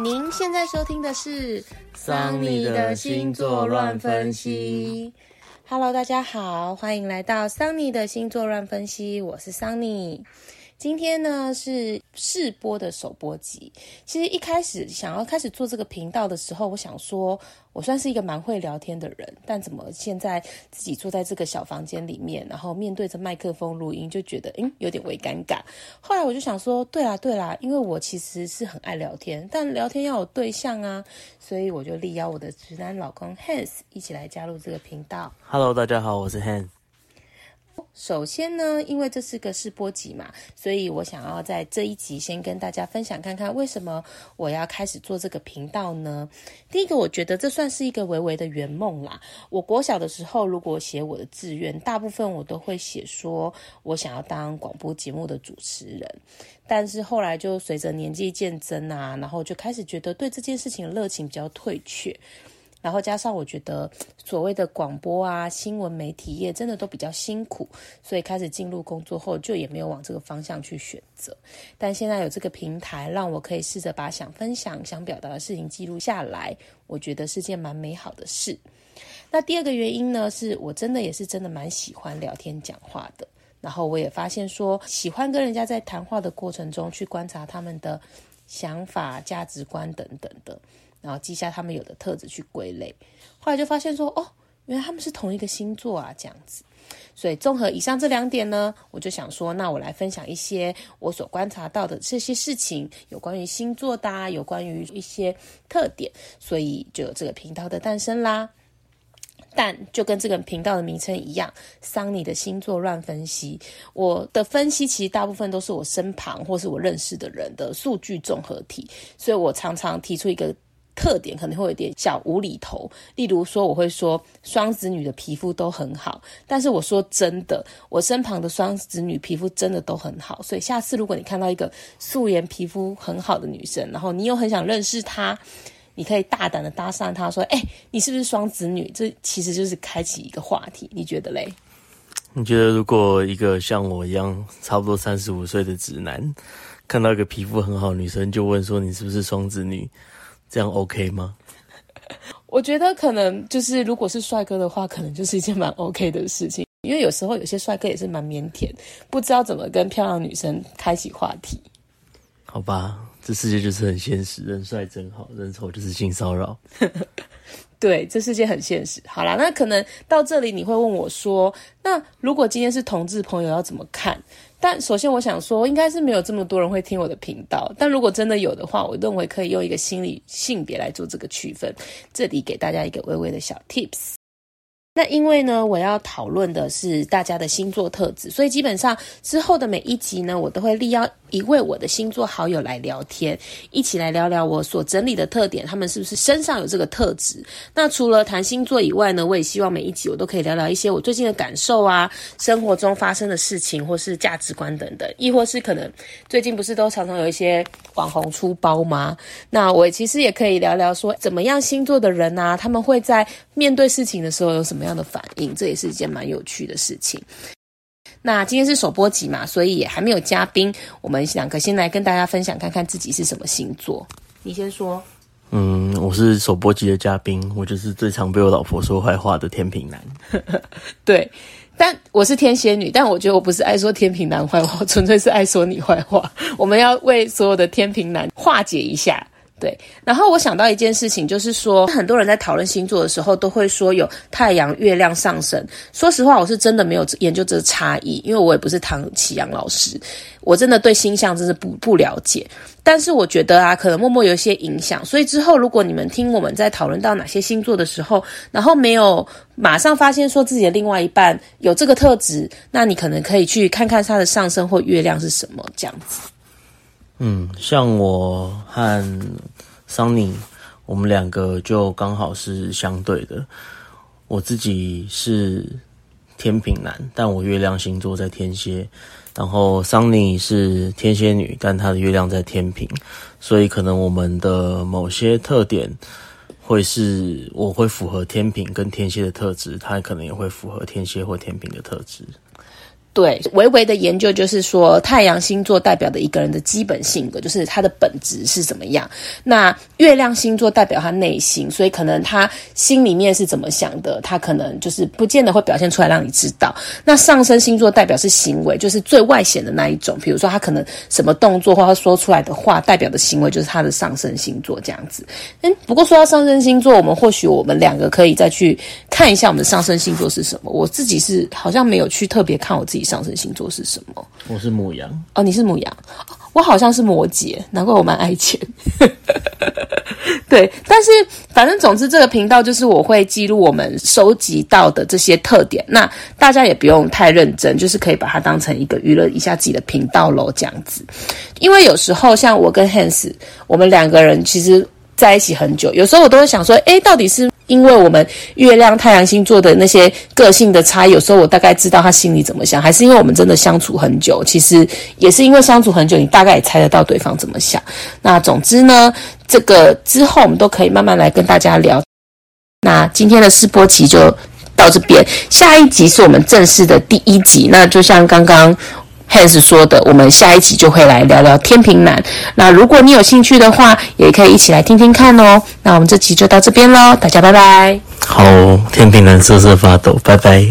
您现在收听的是桑尼的星座乱分析。Hello，大家好，欢迎来到桑尼的星座乱分析，我是桑尼。今天呢是试播的首播集。其实一开始想要开始做这个频道的时候，我想说，我算是一个蛮会聊天的人，但怎么现在自己坐在这个小房间里面，然后面对着麦克风录音，就觉得嗯有点微尴尬。后来我就想说，对啦对啦，因为我其实是很爱聊天，但聊天要有对象啊，所以我就力邀我的直男老公 Hans 一起来加入这个频道。Hello，大家好，我是 Hans。首先呢，因为这是个试播集嘛，所以我想要在这一集先跟大家分享看看为什么我要开始做这个频道呢？第一个，我觉得这算是一个微微的圆梦啦。我国小的时候，如果写我的志愿，大部分我都会写说我想要当广播节目的主持人，但是后来就随着年纪渐增啊，然后就开始觉得对这件事情的热情比较退却。然后加上我觉得所谓的广播啊、新闻媒体业真的都比较辛苦，所以开始进入工作后就也没有往这个方向去选择。但现在有这个平台，让我可以试着把想分享、想表达的事情记录下来，我觉得是件蛮美好的事。那第二个原因呢，是我真的也是真的蛮喜欢聊天讲话的。然后我也发现说，喜欢跟人家在谈话的过程中去观察他们的想法、价值观等等的。然后记下他们有的特质去归类，后来就发现说，哦，原来他们是同一个星座啊，这样子。所以综合以上这两点呢，我就想说，那我来分享一些我所观察到的这些事情，有关于星座的，有关于一些特点，所以就有这个频道的诞生啦。但就跟这个频道的名称一样，桑尼的星座乱分析。我的分析其实大部分都是我身旁或是我认识的人的数据综合体，所以我常常提出一个。特点可能会有点小无厘头，例如说我会说双子女的皮肤都很好，但是我说真的，我身旁的双子女皮肤真的都很好，所以下次如果你看到一个素颜皮肤很好的女生，然后你又很想认识她，你可以大胆的搭讪她说：“哎，你是不是双子女？”这其实就是开启一个话题，你觉得嘞？你觉得如果一个像我一样差不多三十五岁的直男，看到一个皮肤很好的女生，就问说：“你是不是双子女？”这样 OK 吗？我觉得可能就是，如果是帅哥的话，可能就是一件蛮 OK 的事情。因为有时候有些帅哥也是蛮腼腆，不知道怎么跟漂亮女生开启话题。好吧，这世界就是很现实，人帅真好，人丑就是性骚扰。对，这世界很现实。好啦，那可能到这里你会问我说，那如果今天是同志朋友要怎么看？但首先我想说，应该是没有这么多人会听我的频道。但如果真的有的话，我认为可以用一个心理性别来做这个区分。这里给大家一个微微的小 tips。那因为呢，我要讨论的是大家的星座特质，所以基本上之后的每一集呢，我都会力邀一位我的星座好友来聊天，一起来聊聊我所整理的特点，他们是不是身上有这个特质？那除了谈星座以外呢，我也希望每一集我都可以聊聊一些我最近的感受啊，生活中发生的事情，或是价值观等等，亦或是可能最近不是都常常有一些网红出包吗？那我其实也可以聊聊说，怎么样星座的人啊，他们会在面对事情的时候有什么样的反应？这也是一件蛮有趣的事情。那今天是首播集嘛，所以也还没有嘉宾。我们两个先来跟大家分享，看看自己是什么星座。你先说。嗯，我是首播集的嘉宾，我就是最常被我老婆说坏话的天秤男。对，但我是天蝎女，但我觉得我不是爱说天秤男坏话，纯粹是爱说你坏话。我们要为所有的天秤男化解一下。对，然后我想到一件事情，就是说很多人在讨论星座的时候，都会说有太阳、月亮、上升。说实话，我是真的没有研究这个差异，因为我也不是唐启阳老师，我真的对星象真是不不了解。但是我觉得啊，可能默默有一些影响。所以之后如果你们听我们在讨论到哪些星座的时候，然后没有马上发现说自己的另外一半有这个特质，那你可能可以去看看他的上升或月亮是什么这样子。嗯，像我和桑尼，我们两个就刚好是相对的。我自己是天秤男，但我月亮星座在天蝎；然后桑尼是天蝎女，但她的月亮在天秤，所以可能我们的某些特点会是我会符合天平跟天蝎的特质，她可能也会符合天蝎或天平的特质。对，微微的研究就是说，太阳星座代表的一个人的基本性格，就是他的本质是怎么样。那月亮星座代表他内心，所以可能他心里面是怎么想的，他可能就是不见得会表现出来让你知道。那上升星座代表是行为，就是最外显的那一种。比如说他可能什么动作或他说出来的话，代表的行为就是他的上升星座这样子。嗯，不过说到上升星座，我们或许我们两个可以再去看一下我们的上升星座是什么。我自己是好像没有去特别看我自己上升星座是什么。我是母羊哦，你是母羊，我好像是摩羯，难怪我蛮爱钱。对，但是反正总之这个频道就是我会记录我们收集到的这些特点，那大家也不用太认真，就是可以把它当成一个娱乐一下自己的频道喽，这样子。因为有时候像我跟 Hans，我们两个人其实在一起很久，有时候我都会想说，诶，到底是。因为我们月亮、太阳星座的那些个性的差异，有时候我大概知道他心里怎么想，还是因为我们真的相处很久，其实也是因为相处很久，你大概也猜得到对方怎么想。那总之呢，这个之后我们都可以慢慢来跟大家聊。那今天的试播集就到这边，下一集是我们正式的第一集。那就像刚刚。Hans 说的，我们下一集就会来聊聊天平男。那如果你有兴趣的话，也可以一起来听听看哦。那我们这期就到这边喽，大家拜拜。好，天平男瑟瑟发抖，拜拜。